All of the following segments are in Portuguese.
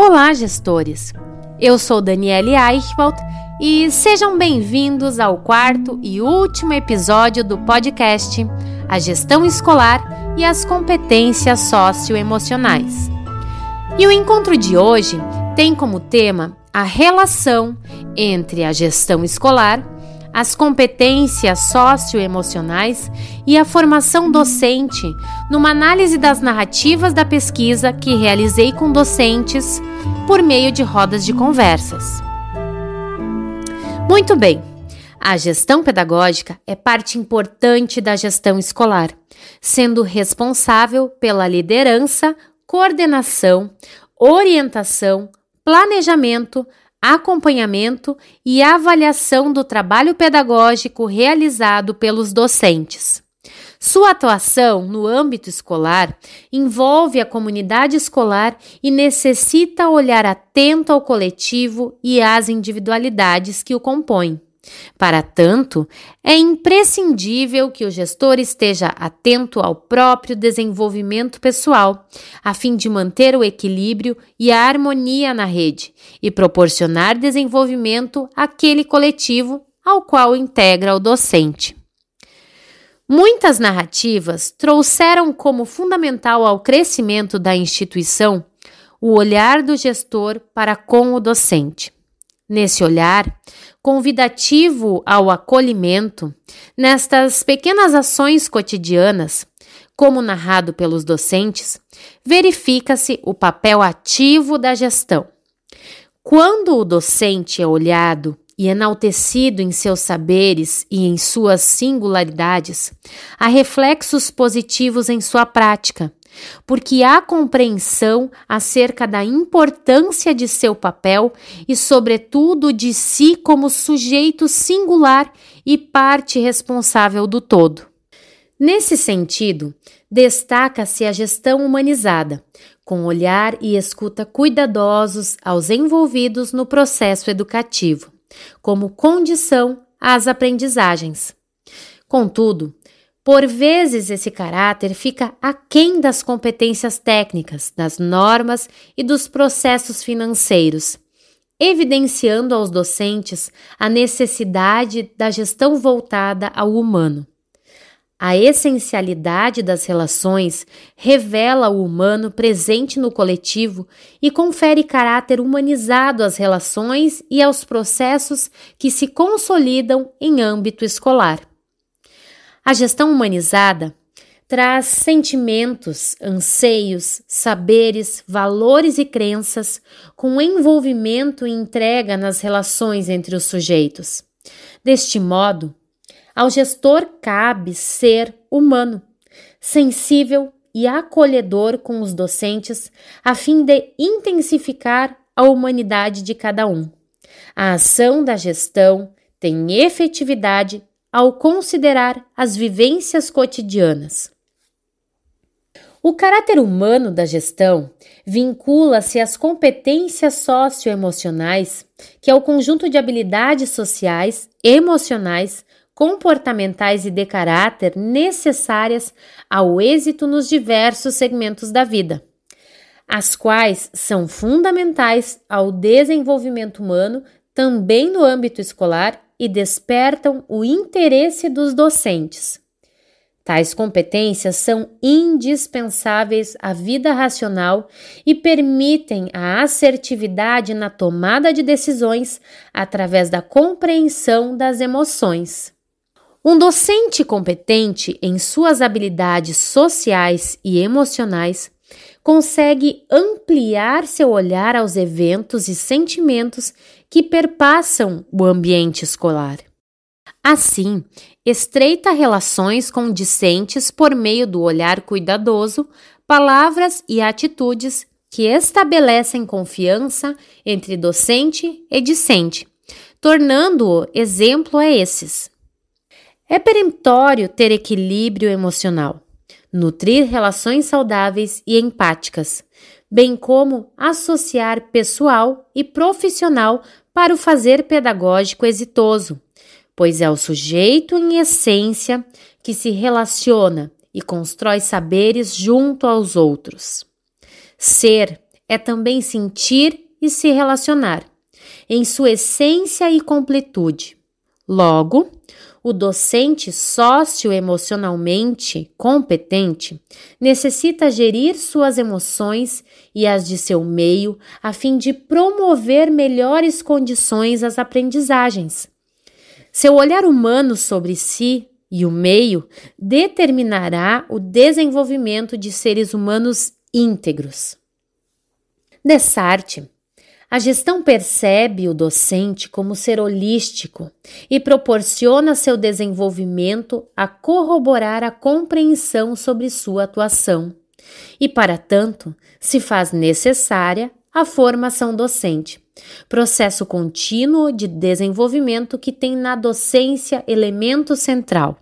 Olá, gestores! Eu sou Daniele Eichwald e sejam bem-vindos ao quarto e último episódio do podcast A Gestão Escolar e as Competências Socioemocionais. E o encontro de hoje tem como tema a relação entre a gestão escolar as competências socioemocionais e a formação docente, numa análise das narrativas da pesquisa que realizei com docentes por meio de rodas de conversas. Muito bem, a gestão pedagógica é parte importante da gestão escolar, sendo responsável pela liderança, coordenação, orientação, planejamento, acompanhamento e avaliação do trabalho pedagógico realizado pelos docentes. Sua atuação no âmbito escolar envolve a comunidade escolar e necessita olhar atento ao coletivo e às individualidades que o compõem. Para tanto, é imprescindível que o gestor esteja atento ao próprio desenvolvimento pessoal, a fim de manter o equilíbrio e a harmonia na rede e proporcionar desenvolvimento àquele coletivo ao qual integra o docente. Muitas narrativas trouxeram como fundamental ao crescimento da instituição o olhar do gestor para com o docente. Nesse olhar, convidativo ao acolhimento, nestas pequenas ações cotidianas, como narrado pelos docentes, verifica-se o papel ativo da gestão. Quando o docente é olhado e enaltecido em seus saberes e em suas singularidades, há reflexos positivos em sua prática, porque há compreensão acerca da importância de seu papel e, sobretudo, de si como sujeito singular e parte responsável do todo. Nesse sentido, destaca-se a gestão humanizada, com olhar e escuta cuidadosos aos envolvidos no processo educativo, como condição às aprendizagens. Contudo, por vezes, esse caráter fica aquém das competências técnicas, das normas e dos processos financeiros, evidenciando aos docentes a necessidade da gestão voltada ao humano. A essencialidade das relações revela o humano presente no coletivo e confere caráter humanizado às relações e aos processos que se consolidam em âmbito escolar. A gestão humanizada traz sentimentos, anseios, saberes, valores e crenças com envolvimento e entrega nas relações entre os sujeitos. Deste modo, ao gestor cabe ser humano, sensível e acolhedor com os docentes, a fim de intensificar a humanidade de cada um. A ação da gestão tem efetividade ao considerar as vivências cotidianas. O caráter humano da gestão vincula-se às competências socioemocionais, que é o conjunto de habilidades sociais, emocionais, comportamentais e de caráter necessárias ao êxito nos diversos segmentos da vida, as quais são fundamentais ao desenvolvimento humano também no âmbito escolar e despertam o interesse dos docentes. Tais competências são indispensáveis à vida racional e permitem a assertividade na tomada de decisões através da compreensão das emoções. Um docente competente em suas habilidades sociais e emocionais consegue ampliar seu olhar aos eventos e sentimentos que perpassam o ambiente escolar. Assim, estreita relações com discentes por meio do olhar cuidadoso, palavras e atitudes que estabelecem confiança entre docente e discente, tornando-o exemplo a esses. É peremptório ter equilíbrio emocional, nutrir relações saudáveis e empáticas, bem como associar pessoal e profissional para o fazer pedagógico exitoso, pois é o sujeito em essência que se relaciona e constrói saberes junto aos outros. Ser é também sentir e se relacionar, em sua essência e completude. Logo, o docente socioemocionalmente competente necessita gerir suas emoções e as de seu meio a fim de promover melhores condições às aprendizagens. Seu olhar humano sobre si e o meio determinará o desenvolvimento de seres humanos íntegros. Dessarte a gestão percebe o docente como ser holístico e proporciona seu desenvolvimento a corroborar a compreensão sobre sua atuação. E, para tanto, se faz necessária a formação docente, processo contínuo de desenvolvimento que tem na docência elemento central.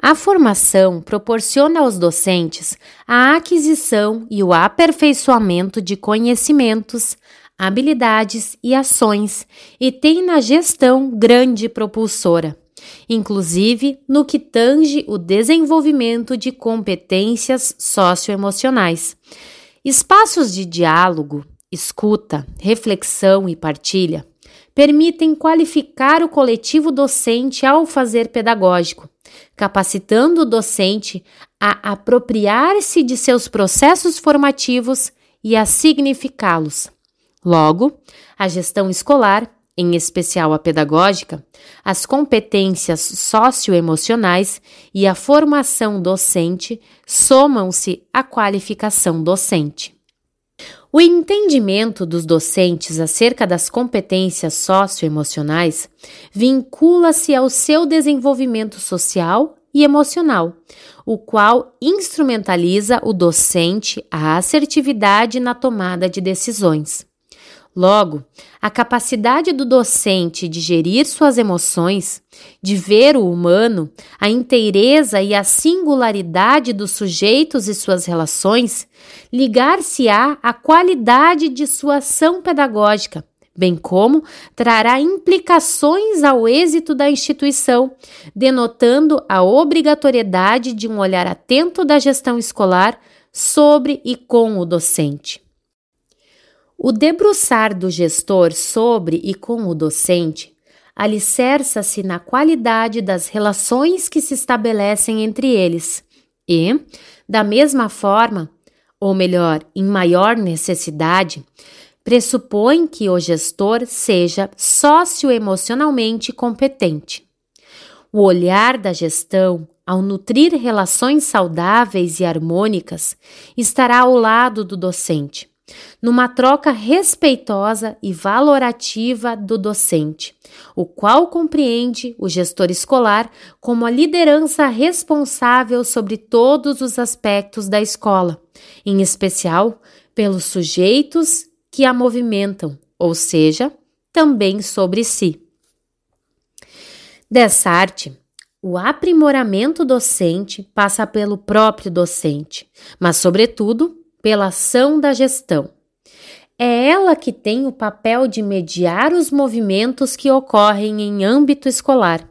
A formação proporciona aos docentes a aquisição e o aperfeiçoamento de conhecimentos, habilidades e ações e tem na gestão grande propulsora, inclusive no que tange o desenvolvimento de competências socioemocionais. Espaços de diálogo, escuta, reflexão e partilha permitem qualificar o coletivo docente ao fazer pedagógico, capacitando o docente a apropriar-se de seus processos formativos e a significá-los. Logo, a gestão escolar, em especial a pedagógica, as competências socioemocionais e a formação docente somam-se à qualificação docente. O entendimento dos docentes acerca das competências socioemocionais vincula-se ao seu desenvolvimento social e emocional, o qual instrumentaliza o docente a assertividade na tomada de decisões. Logo, a capacidade do docente de gerir suas emoções, de ver o humano, a inteireza e a singularidade dos sujeitos e suas relações, ligar-se-á à qualidade de sua ação pedagógica, bem como trará implicações ao êxito da instituição, denotando a obrigatoriedade de um olhar atento da gestão escolar sobre e com o docente. O debruçar do gestor sobre e com o docente alicerça-se na qualidade das relações que se estabelecem entre eles e, da mesma forma, ou melhor, em maior necessidade, pressupõe que o gestor seja socioemocionalmente competente. O olhar da gestão, ao nutrir relações saudáveis e harmônicas, estará ao lado do docente numa troca respeitosa e valorativa do docente, o qual compreende o gestor escolar como a liderança responsável sobre todos os aspectos da escola, em especial pelos sujeitos que a movimentam, ou seja, também sobre si. Dessa arte, o aprimoramento docente passa pelo próprio docente, mas, sobretudo, pela ação da gestão. É ela que tem o papel de mediar os movimentos que ocorrem em âmbito escolar.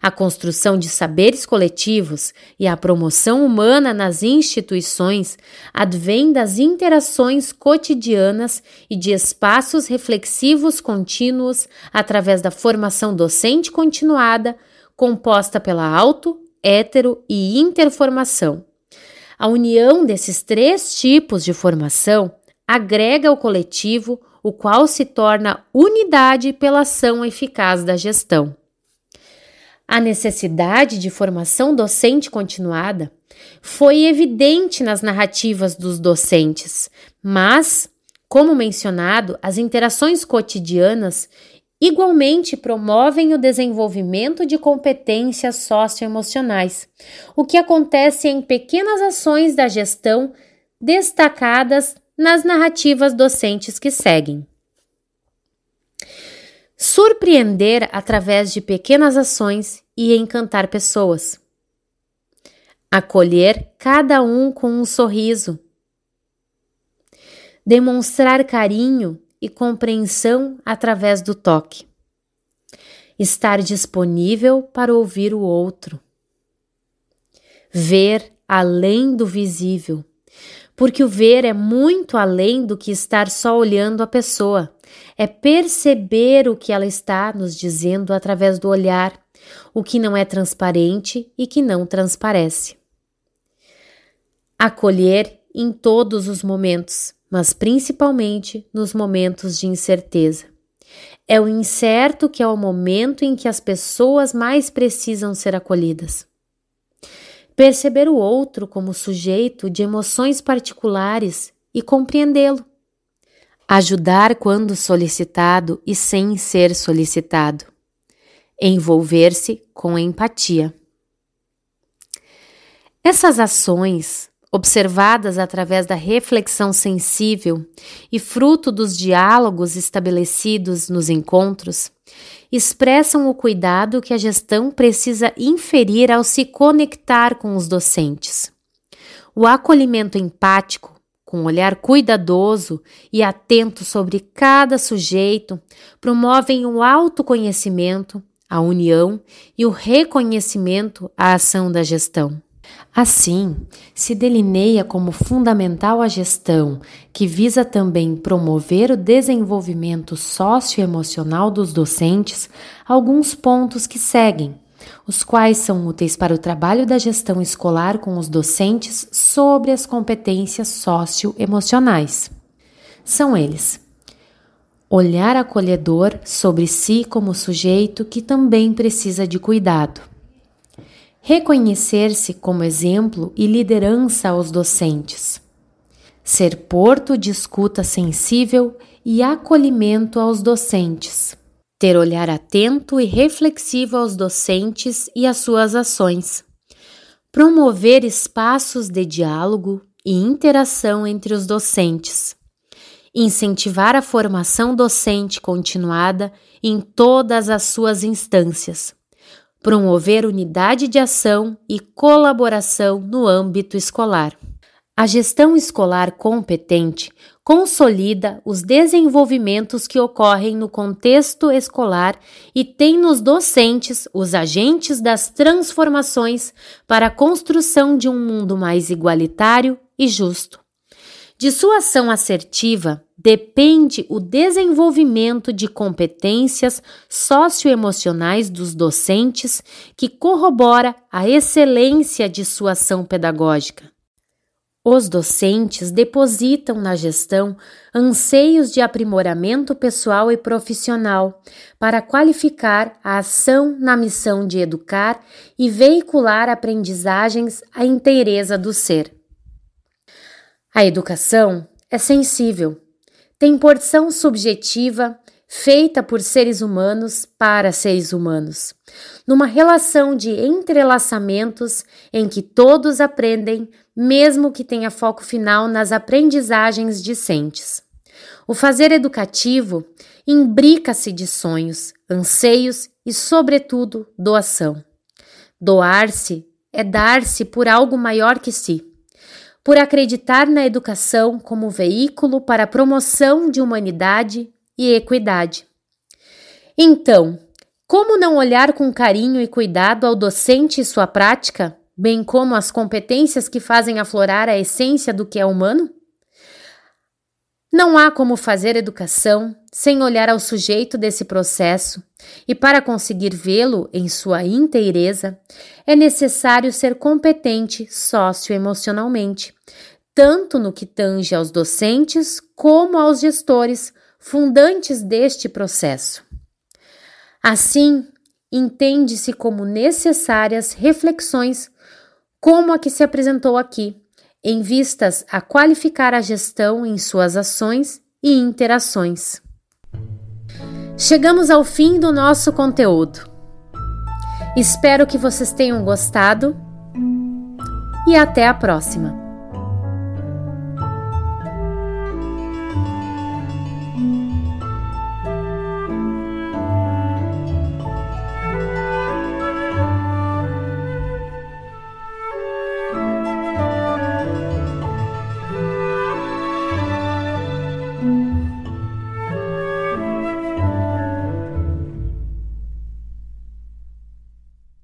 A construção de saberes coletivos e a promoção humana nas instituições advém das interações cotidianas e de espaços reflexivos contínuos através da formação docente continuada, composta pela auto, hétero e interformação. A união desses três tipos de formação agrega o coletivo, o qual se torna unidade pela ação eficaz da gestão. A necessidade de formação docente continuada foi evidente nas narrativas dos docentes, mas, como mencionado, as interações cotidianas igualmente promovem o desenvolvimento de competências socioemocionais, o que acontece em pequenas ações da gestão destacadas nas narrativas docentes que seguem. Surpreender através de pequenas ações e encantar pessoas. Acolher cada um com um sorriso. Demonstrar carinho e compreensão através do toque. Estar disponível para ouvir o outro. Ver além do visível, porque o ver é muito além do que estar só olhando a pessoa. É perceber o que ela está nos dizendo através do olhar, o que não é transparente e que não transparece. Acolher em todos os momentos, mas principalmente nos momentos de incerteza. É o incerto que é o momento em que as pessoas mais precisam ser acolhidas. Perceber o outro como sujeito de emoções particulares e compreendê-lo. Ajudar quando solicitado e sem ser solicitado. Envolver-se com empatia. Essas ações observadas através da reflexão sensível e fruto dos diálogos estabelecidos nos encontros, expressam o cuidado que a gestão precisa inferir ao se conectar com os docentes. O acolhimento empático, com um olhar cuidadoso e atento sobre cada sujeito, promovem o autoconhecimento, a união e o reconhecimento à ação da gestão. Assim, se delineia como fundamental a gestão, que visa também promover o desenvolvimento socioemocional dos docentes, alguns pontos que seguem, os quais são úteis para o trabalho da gestão escolar com os docentes sobre as competências socioemocionais. São eles: olhar acolhedor sobre si como sujeito que também precisa de cuidado reconhecer-se como exemplo e liderança aos docentes, ser porto de escuta sensível e acolhimento aos docentes, ter olhar atento e reflexivo aos docentes e às suas ações, promover espaços de diálogo e interação entre os docentes, incentivar a formação docente continuada em todas as suas instâncias promover unidade de ação e colaboração no âmbito escolar. A gestão escolar competente consolida os desenvolvimentos que ocorrem no contexto escolar e tem nos docentes os agentes das transformações para a construção de um mundo mais igualitário e justo. De sua ação assertiva depende o desenvolvimento de competências socioemocionais dos docentes que corrobora a excelência de sua ação pedagógica. Os docentes depositam na gestão anseios de aprimoramento pessoal e profissional para qualificar a ação na missão de educar e veicular aprendizagens à inteireza do ser. A educação é sensível, tem porção subjetiva feita por seres humanos para seres humanos, numa relação de entrelaçamentos em que todos aprendem, mesmo que tenha foco final nas aprendizagens discentes. O fazer educativo imbrica-se de sonhos, anseios e, sobretudo, doação. Doar-se é dar-se por algo maior que si por acreditar na educação como veículo para a promoção de humanidade e equidade. Então, como não olhar com carinho e cuidado ao docente e sua prática, bem como as competências que fazem aflorar a essência do que é humano? Não há como fazer educação sem olhar ao sujeito desse processo, e para conseguir vê-lo em sua inteireza, é necessário ser competente socioemocionalmente, tanto no que tange aos docentes como aos gestores fundantes deste processo. Assim, entende-se como necessárias reflexões como a que se apresentou aqui em vistas a qualificar a gestão em suas ações e interações. Chegamos ao fim do nosso conteúdo. Espero que vocês tenham gostado e até a próxima!